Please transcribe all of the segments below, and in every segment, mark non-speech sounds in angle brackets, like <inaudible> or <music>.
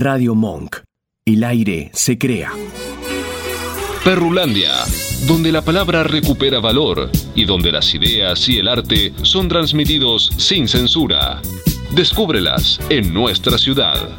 Radio Monk. El aire se crea. Perrulandia, donde la palabra recupera valor y donde las ideas y el arte son transmitidos sin censura. Descúbrelas en nuestra ciudad.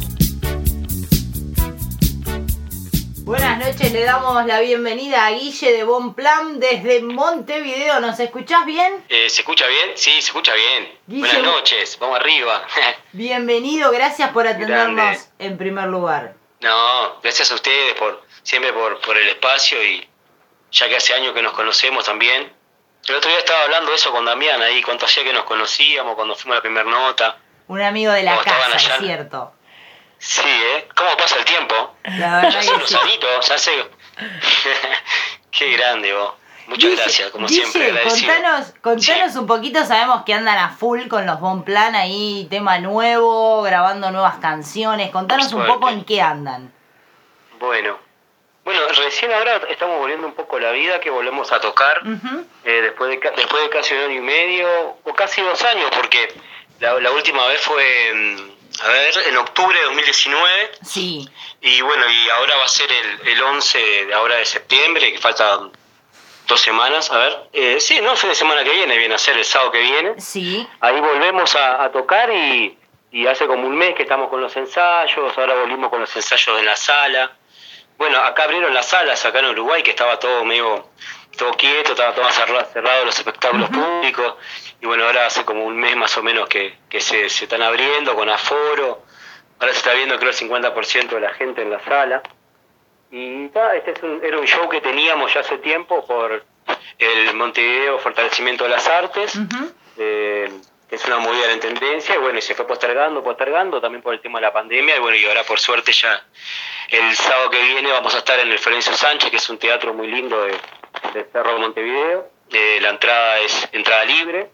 Noches, le damos la bienvenida a Guille de Bonplan desde Montevideo. ¿Nos escuchás bien? Eh, ¿Se escucha bien? Sí, se escucha bien. Guille, Buenas noches, vamos arriba. <laughs> Bienvenido, gracias por atendernos Grande. en primer lugar. no, gracias a ustedes por siempre por, por el espacio y ya que hace años que nos conocemos también. El otro día estaba hablando de eso con Damián ahí, cuánto hacía que nos conocíamos, cuando fuimos a la primera nota. Un amigo de la ¿Cómo estaban casa, es cierto. Sí, ¿eh? ¿Cómo pasa el tiempo? La Ya unos sí. añitos, ya hace... <laughs> Qué grande vos. Muchas gracias, como siempre, agradecido. contanos, contanos Sí. un poquito, sabemos que andan a full con los Bonplan ahí, tema nuevo, grabando nuevas canciones. Contanos un poco en qué andan. Bueno, bueno, recién ahora estamos volviendo un poco la vida, que volvemos a tocar. Eh, después, de, después de casi un año y medio, o casi dos años, porque la, la última vez fue, en, a ver, en octubre de 2019, Sí, y bueno, y ahora va a ser el, el 11 de ahora de septiembre, que faltan dos semanas, a ver, eh, sí, no, fin de semana que viene, viene a ser el sábado que viene. sí. Ahí volvemos a, a tocar y, y hace como un mes que estamos con los ensayos, ahora volvimos con los ensayos en la sala. Bueno, acá abrieron las salas, acá en Uruguay, que estaba todo medio, todo quieto, estaba todo cerrado, cerrado los espectáculos públicos. Y bueno, ahora hace como un mes más o menos que, que se, se están abriendo con aforo. Ahora se está viendo creo el 50% de la gente en la sala. Y ta, este es un- era un show que teníamos ya hace tiempo por el Montevideo Fortalecimiento de las Artes Ujú. eh, que es una movida de la intendencia, y bueno, y se fue postergando, postergando, también por el tema de la pandemia, y bueno, y ahora por suerte ya el sábado que viene vamos a estar en el Florencio Sánchez, que es un teatro muy lindo de, de Cerro de Montevideo, Eh, la entrada es entrada libre,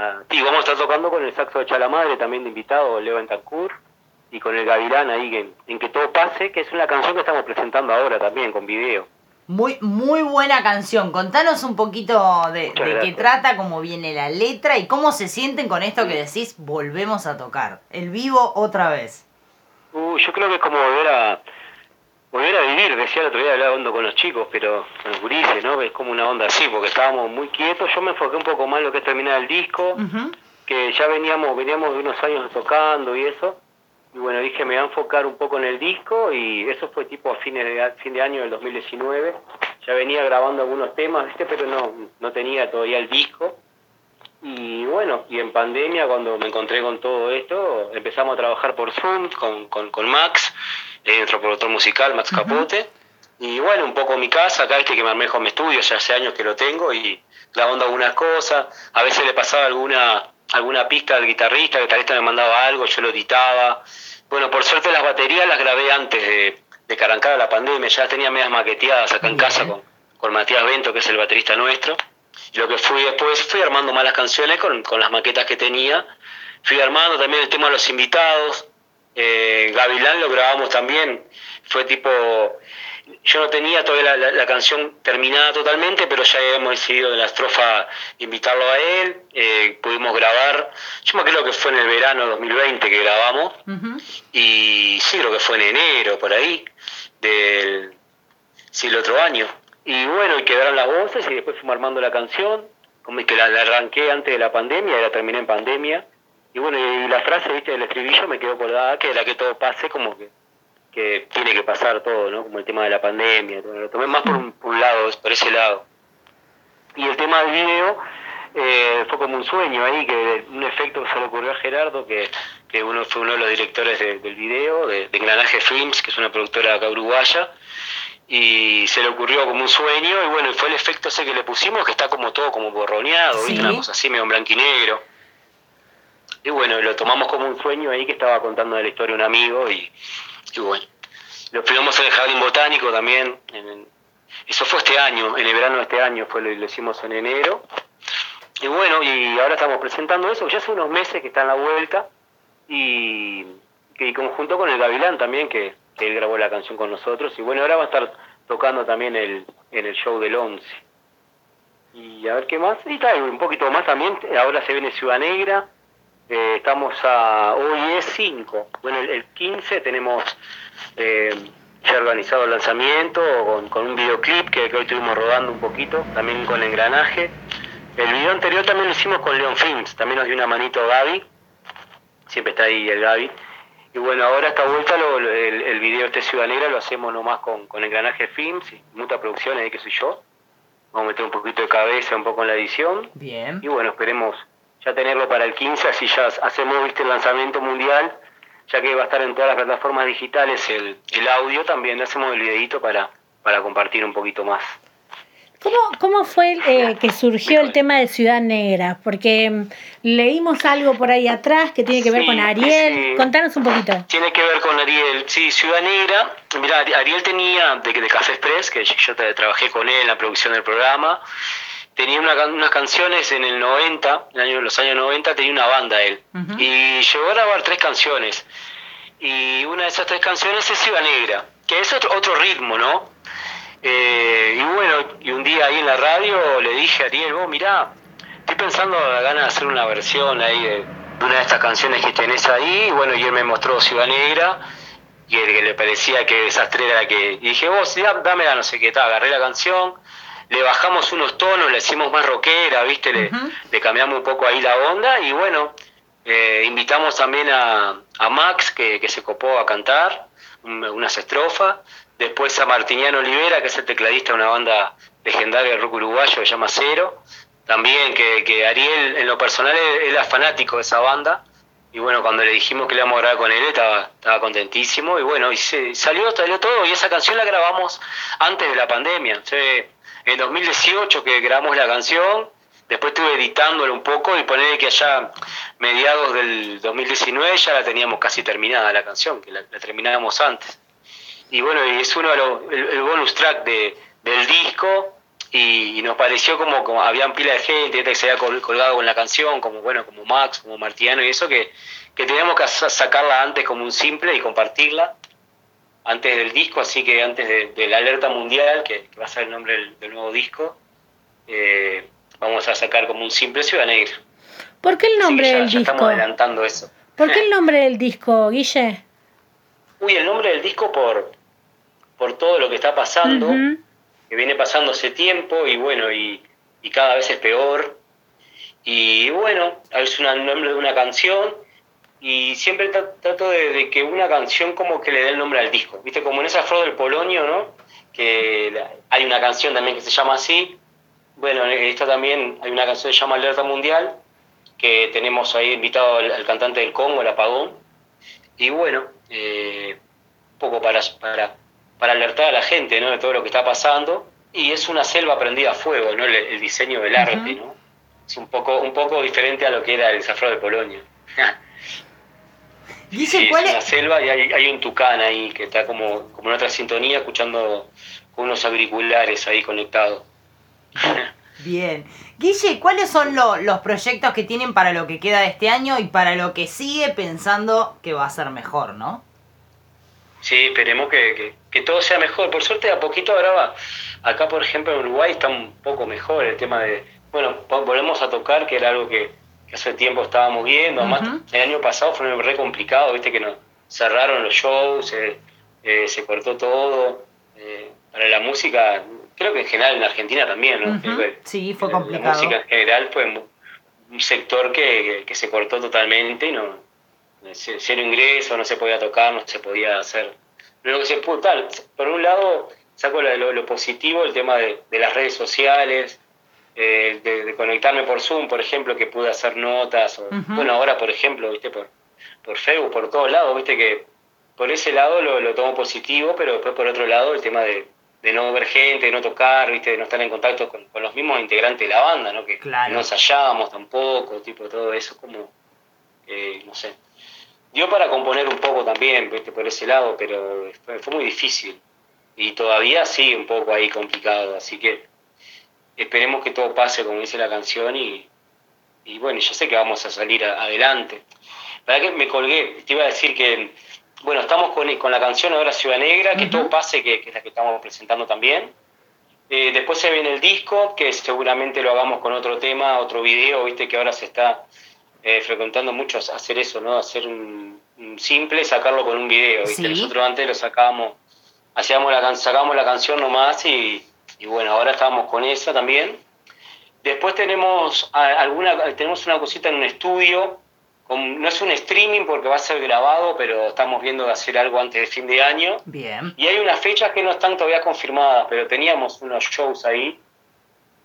Ah, y vamos a estar tocando con el saxo de Chalamadre, también de invitado, Leo Bentancur, y con el Gavilán ahí, en Que Todo Pase, que es una canción que estamos presentando ahora también, con video. Muy, muy buena canción. Contanos un poquito de, qué trata, cómo viene la letra y cómo se sienten con esto que decís, volvemos a tocar. El vivo otra vez. Uh, yo creo que es como volver a volver a vivir, decía el otro día hablando con los chicos, pero con los gurises, ¿no? Es como una onda así, porque estábamos muy quietos. Yo me enfoqué un poco más en lo que es terminar el disco, que ya veníamos veníamos de unos años tocando y eso. Y bueno, dije, me voy a enfocar un poco en el disco y eso fue tipo a fines de, a fin de año del 2019. Ya venía grabando algunos temas, ¿viste? Pero no, no tenía todavía el disco. Y bueno, y en pandemia, cuando me encontré con todo esto, empezamos a trabajar por Zoom con, con, con Max, nuestro productor musical, Max Capote. Y bueno, un poco mi casa, acá viste que me armé con mi estudio, ya hace años que lo tengo y grabando algunas cosas. A veces le pasaba alguna alguna pista al guitarrista, el guitarrista me mandaba algo, yo lo editaba. Bueno, por suerte las baterías las grabé antes de, de que arrancara la pandemia, ya las tenía medias maqueteadas acá en Bien. casa con, con Matías Bento, que es el baterista nuestro. Y lo que fui después, fui armando más las canciones con, con las maquetas que tenía. Fui armando también el tema de los invitados. Eh, Gavilán lo grabamos también. Fue tipo. Yo no tenía todavía la, la- la canción terminada totalmente, pero ya habíamos decidido en la estrofa invitarlo a él. Eh, pudimos grabar. Yo me creo que fue en el verano de 2020 que grabamos. Y sí, creo que fue en enero, por ahí, del sí, el otro año. Y bueno, y quedaron las voces y después fuimos armando la canción, como que la, la arranqué antes de la pandemia y la terminé en pandemia. Y bueno, y la frase, viste, del estribillo me quedó acordada que era que todo pase como que, que tiene que pasar todo, ¿no? Como el tema de la pandemia. todo. Lo tomé más por un, por un lado, por ese lado. Y el tema del video eh, fue como un sueño ahí, que un efecto que se le ocurrió a Gerardo, que, que uno fue uno de los directores de- del video, de, de Engranaje Films, que es una productora acá uruguaya, y se le ocurrió como un sueño, y bueno, fue el efecto ese que le pusimos, que está como todo como borroneado, ¿viste? Sí. una cosa así medio en blanco y bueno, lo tomamos como un sueño ahí que estaba contando de la historia un amigo, y, bueno. Lo filmamos en el Jardín Botánico también, eso fue este año, en el verano de este año, fue lo, lo hicimos en enero. Y bueno, y ahora estamos presentando eso, ya hace unos meses que está en la vuelta, y, y conjunto con el Gavilán también, que, que él grabó la canción con nosotros, y bueno, ahora va a estar tocando también el, en el show del 11. Y a ver qué más, y tal, un poquito más también, ahora se viene Ciudad Negra, Eh, estamos a. Hoy es 5. Bueno, el, 15 tenemos eh, ya organizado el lanzamiento con, un videoclip que, hoy estuvimos rodando un poquito, también con engranaje. El video anterior también lo hicimos con Leon Films, también nos dio una manito Gaby. Siempre está ahí el Gaby. Y bueno, ahora esta vuelta el, el, video este Ciudad Negra lo hacemos nomás con, con Engranaje Films y Muta Producciones, ahí que soy yo. Vamos a meter un poquito de cabeza un poco en la edición. Bien. Y bueno, esperemos ya tenerlo para el 15, así ya hacemos ¿viste, el lanzamiento mundial, ya que va a estar en todas las plataformas digitales el, el audio, también hacemos el videito para, para compartir un poquito más. ¿Cómo, cómo fue eh, que surgió el tema de Ciudad Negra? Porque mm, leímos algo por ahí atrás que tiene que ver con Ariel. Contanos un poquito. Tiene que ver con Ariel. Sí, Ciudad Negra. Mira, Ariel tenía de, de Café Express, que yo trabajé con él en la producción del programa. Tenía unas canciones en el 90, en año, los años 90, tenía una banda él. Y llegó a grabar tres canciones. Y una de esas tres canciones es Ciudad Negra, que es otro, otro ritmo, ¿no? Eh, y bueno, y un día ahí en la radio le dije a Ariel, vos mirá, estoy pensando la gana de hacer una versión ahí de una de estas canciones que tenés ahí, y bueno, y él me mostró Ciudad Negra, y el que le parecía que esa estrella era que, y dije, vos, dame la no sé qué, tal, agarré la canción, le bajamos unos tonos, le hicimos más rockera, viste, le, le cambiamos un poco ahí la onda, y bueno, eh, invitamos también a, a Max, que, que se copó a cantar unas estrofas, Después a Martiniano Olivera, que es el tecladista de una banda legendaria de rock uruguayo que se llama Cero. También que, Ariel, en lo personal, era fanático de esa banda. Y bueno, cuando le dijimos que le íbamos a grabar con él, estaba, estaba contentísimo. Y bueno, y se, salió, salió todo. Y esa canción la grabamos antes de la pandemia. En 2018 que grabamos la canción, después estuve editándolo un poco y ponerle que allá mediados del 2019 ya la teníamos casi terminada la canción, que la, terminábamos antes. Y bueno, es uno de los, el, bonus track de, del disco y, nos pareció como, como habían pila de gente que se había colgado con la canción, como bueno, como Max, como Martiano y eso, que, que teníamos que sacarla antes como un simple y compartirla antes del disco, así que antes de, la alerta mundial, que, va a ser el nombre del, nuevo disco, eh, vamos a sacar como un simple Ciudad Negra. ¿Por qué el nombre del disco? Estamos adelantando eso. ¿Por qué el <laughs> nombre del disco, Guille? Uy, el nombre del disco por, por todo lo que está pasando, que viene pasando hace tiempo y bueno, y, cada vez es peor. Y bueno, es un nombre de una canción y siempre trato de, que una canción como que le dé el nombre al disco. Viste, como en esa Flor del Polonio, ¿no? Que hay una canción también que se llama así. Bueno, esto también hay una canción que se llama Alerta Mundial, que tenemos ahí invitado al, cantante del Congo, el Apagón. Y bueno, eh, un poco para, para para alertar a la gente ¿no? de todo lo que está pasando. Y es una selva prendida a fuego, ¿no? el, diseño del arte. ¿no? Es un poco, un poco diferente a lo que era el Zafro de Polonia. <laughs> Dice, es una selva y hay, un tucán ahí que está como, como en otra sintonía escuchando con unos auriculares ahí conectados. <laughs> Bien. Guille, ¿cuáles son los proyectos que tienen para lo que queda de este año y para lo que sigue pensando que va a ser mejor, no? Sí, esperemos que, que, todo sea mejor. Por suerte, a poquito ahora va. Acá, por ejemplo, en Uruguay está un poco mejor el tema de. Bueno, volvemos a tocar, que era algo que, hace tiempo estábamos viendo. Además, el año pasado fue re complicado, viste que nos cerraron los shows, eh, se cortó todo. Eh, para la música, creo que en general en Argentina también, ¿no? sí, fue complicado. La música en general fue un sector que, que se cortó totalmente y no cero ingreso, no se podía tocar, no se podía hacer. Lo que se pudo, tal, por un lado, saco lo, lo positivo, el tema de, las redes sociales, eh, de, conectarme por Zoom, por ejemplo, que pude hacer notas, o, bueno, ahora, por ejemplo, viste, por, por Facebook, por todos lados, viste que por ese lado lo, lo tomo positivo, pero después por otro lado el tema de, no ver gente, de no tocar, viste, de no estar en contacto con, los mismos integrantes de la banda, ¿no? Que no nos hallábamos tampoco, tipo, todo eso, como, eh, no sé, dio para componer un poco también por ese lado, pero fue, muy difícil. Y todavía sigue un poco ahí complicado. Así que esperemos que todo pase como dice la canción y, y bueno, yo sé que vamos a salir adelante. Para que me colgué, te iba a decir que, bueno, estamos con, con la canción ahora Ciudad Negra, que todo pase, que, es la que estamos presentando también. Eh, después se viene el disco, que seguramente lo hagamos con otro tema, otro video, viste que ahora se está eh, frecuentando mucho hacer eso, ¿no? Hacer un, un simple, sacarlo con un video, ¿viste? Sí. Nosotros antes lo sacábamos, hacíamos la, sacábamos la canción nomás y, y bueno, ahora estamos con esa también. Después tenemos alguna, tenemos una cosita en un estudio, con- no es un streaming porque va a ser grabado, pero estamos viendo de hacer algo antes de fin de año. Bien. Y hay unas fechas que no están todavía confirmadas, pero teníamos unos shows ahí.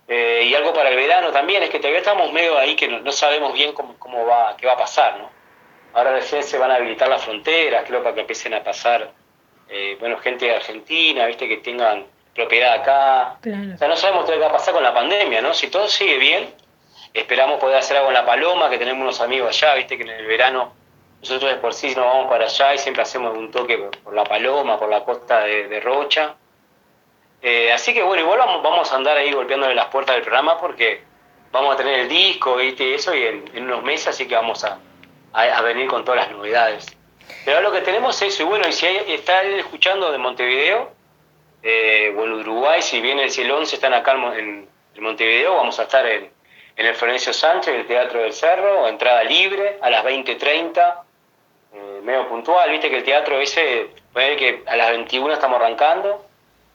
Eh, y algo para el verano también, es que todavía estamos medio ahí que no, no sabemos bien cómo, cómo va, qué va a pasar, ¿no? Ahora recién se van a habilitar las fronteras, creo, para que empiecen a pasar, eh, bueno, gente de Argentina, ¿viste? Que tengan propiedad acá. Claro. O sea, no sabemos qué va a pasar con la pandemia, ¿no? Si todo sigue bien, esperamos poder hacer algo en La Paloma, que tenemos unos amigos allá, ¿viste? Que en el verano nosotros de por sí nos vamos para allá y siempre hacemos un toque por, La Paloma, por la costa de, de Rocha. Eh, así que bueno, igual vamos, vamos a andar ahí golpeándole las puertas del programa porque vamos a tener el disco, ¿viste? Eso y en, en unos meses, así que vamos a, a, a venir con todas las novedades. Pero ahora lo que tenemos es eso, y bueno, y si hay- está él escuchando de Montevideo, eh, o en Uruguay, si viene el 11 están acá en, en- Montevideo, vamos a estar en, en el Florencio Sánchez, el Teatro del Cerro, entrada libre, a las 20.30, eh, medio puntual, viste que el teatro ese, puede que a las 21 estamos arrancando,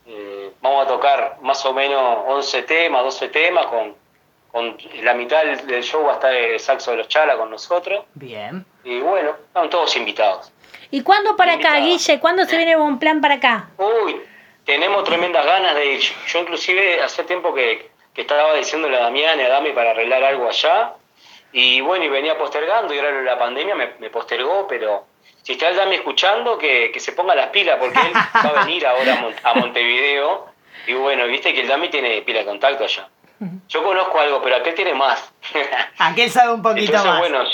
eh, vamos a tocar más o menos 11 temas, 12 temas, con, con la mitad del, show va a estar el saxo de los Chala con nosotros, Bien. y bueno, están todos invitados. ¿Y cuándo para acá. Guille? ¿Cuándo se viene un plan para acá? Uy, tenemos tremendas ganas de ir. Yo inclusive hace tiempo que, que estaba diciéndole a Damián y a Dami para arreglar algo allá. Y bueno, y venía postergando y ahora la pandemia me, me postergó, pero si está el Dami escuchando, que, que se ponga las pilas porque él va a venir ahora a, Mon- a Montevideo. Y bueno, viste que el Dami tiene pila de contacto allá. Yo conozco algo, pero aquel tiene más. <laughs> Aquel sabe un poquito Entonces, más. bueno,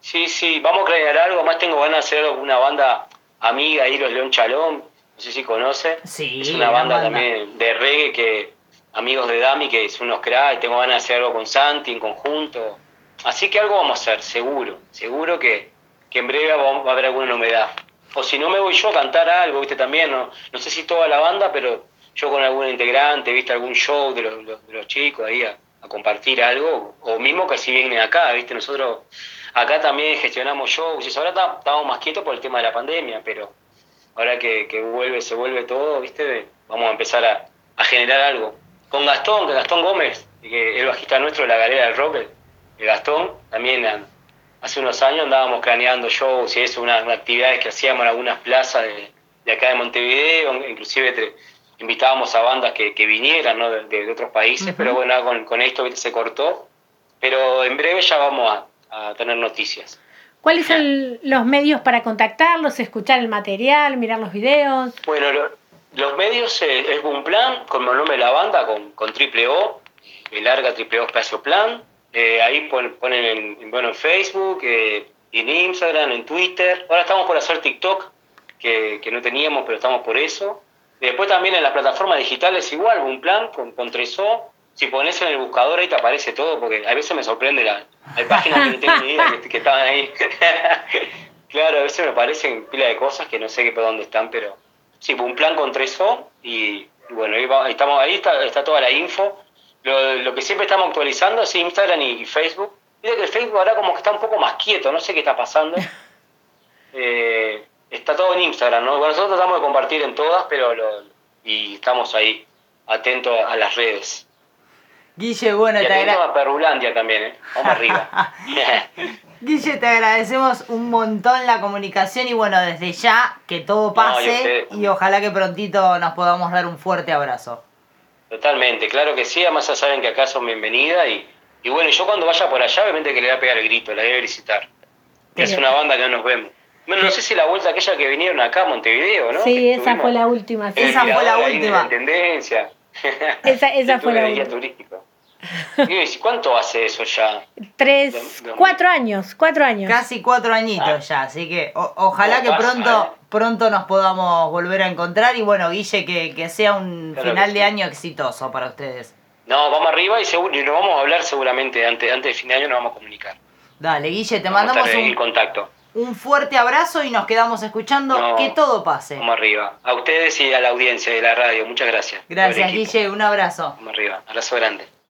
sí, sí, vamos a crear algo. Más tengo ganas de hacer una banda amiga ahí, los León Chalón. No sé si conoce. Sí, Es una banda, banda. también de reggae que amigos de Dami, que son unos cracks. Tengo ganas de hacer algo con Santi en conjunto. Así que algo vamos a hacer, seguro. Seguro que, que en breve va, va a haber alguna novedad. O si no me voy yo a cantar algo, viste, también. No, no sé si toda la banda, pero yo con algún integrante, viste, algún show de los, de los chicos ahí a, a compartir algo. O mismo que si vienen acá, viste, nosotros acá también gestionamos shows. Y ahora estábamos más quietos por el tema de la pandemia, pero ahora que, que vuelve, se vuelve todo, viste, vamos a empezar a, a generar algo. Con Gastón, que Gastón Gómez, que el bajista nuestro de la galera del rock, el- Gastón, también hace unos años andábamos planeando shows y eso, unas, unas actividades que hacíamos en algunas plazas de, de acá de Montevideo, inclusive te- invitábamos a bandas que, que vinieran ¿no? de, de otros países, pero bueno, con, con esto ¿viste? se cortó, pero en breve ya vamos a, a tener noticias. ¿Cuáles son los medios para contactarlos, escuchar el material, mirar los videos? Bueno, lo- los medios eh, es un plan, como el nombre de la banda, con, con triple O, eh, larga triple O espacio plan. Eh, ahí pon- ponen en, en- bueno, en Facebook, eh, en Instagram, en Twitter. Ahora estamos por hacer TikTok, que, que no teníamos, pero estamos por eso. Después también en las plataformas digitales igual, un plan con, con 3O. Si pones en el buscador ahí te aparece todo, porque a veces me sorprende la, hay páginas que no tengo ni idea que, que estaban ahí. <laughs> claro, a veces me aparecen pila de cosas que no sé qué por dónde están, pero sí, un plan con 3O y bueno, ahí, va- estamos, ahí está, está toda la info. Lo, lo que siempre estamos actualizando es Instagram y, y Facebook. Mira que el Facebook ahora como que está un poco más quieto, no sé qué está pasando. <laughs> Eh, está todo en Instagram, ¿no? Bueno, nosotros tratamos de compartir en todas, pero lo, y estamos ahí atentos a las redes. Guille, bueno, Y te atentos agra- a Perrulandia también, ¿eh? Vamos arriba. <laughs> Guille, te agradecemos un montón la comunicación y bueno, desde ya que todo No, y pase y ojalá que prontito nos podamos dar un fuerte abrazo. Totalmente, claro que sí, además ya saben que acá son bienvenidas y, y bueno, yo cuando vaya por allá obviamente que le voy a pegar el grito, la voy a visitar. Que es una banda que no nos vemos. Bueno, no sé si la vuelta aquella que vinieron acá a Montevideo, ¿no? Sí, Que esa fue la última. sí. Esa fue la última. la Intendencia. <laughs> Esa- esa fue la guía ¿y ¿Cuánto hace eso ya? Tres, cuatro años, cuatro años. Casi cuatro añitos Ah. ya, así que o- ojalá No que pronto, eh. pronto nos podamos volver a encontrar y bueno, Guille, que, que sea un Claro final de año exitoso para ustedes. No, vamos arriba y, seguro, y nos vamos a hablar seguramente antes, antes de fin de año nos vamos a comunicar. Dale, Guille, te Vamos a mandamos estar en un, contacto. Un fuerte abrazo y nos quedamos escuchando. No. Que todo pase. Vamos arriba. A ustedes y a la audiencia de la radio, muchas gracias. Gracias. Guille, un abrazo. Vamos arriba. Abrazo grande.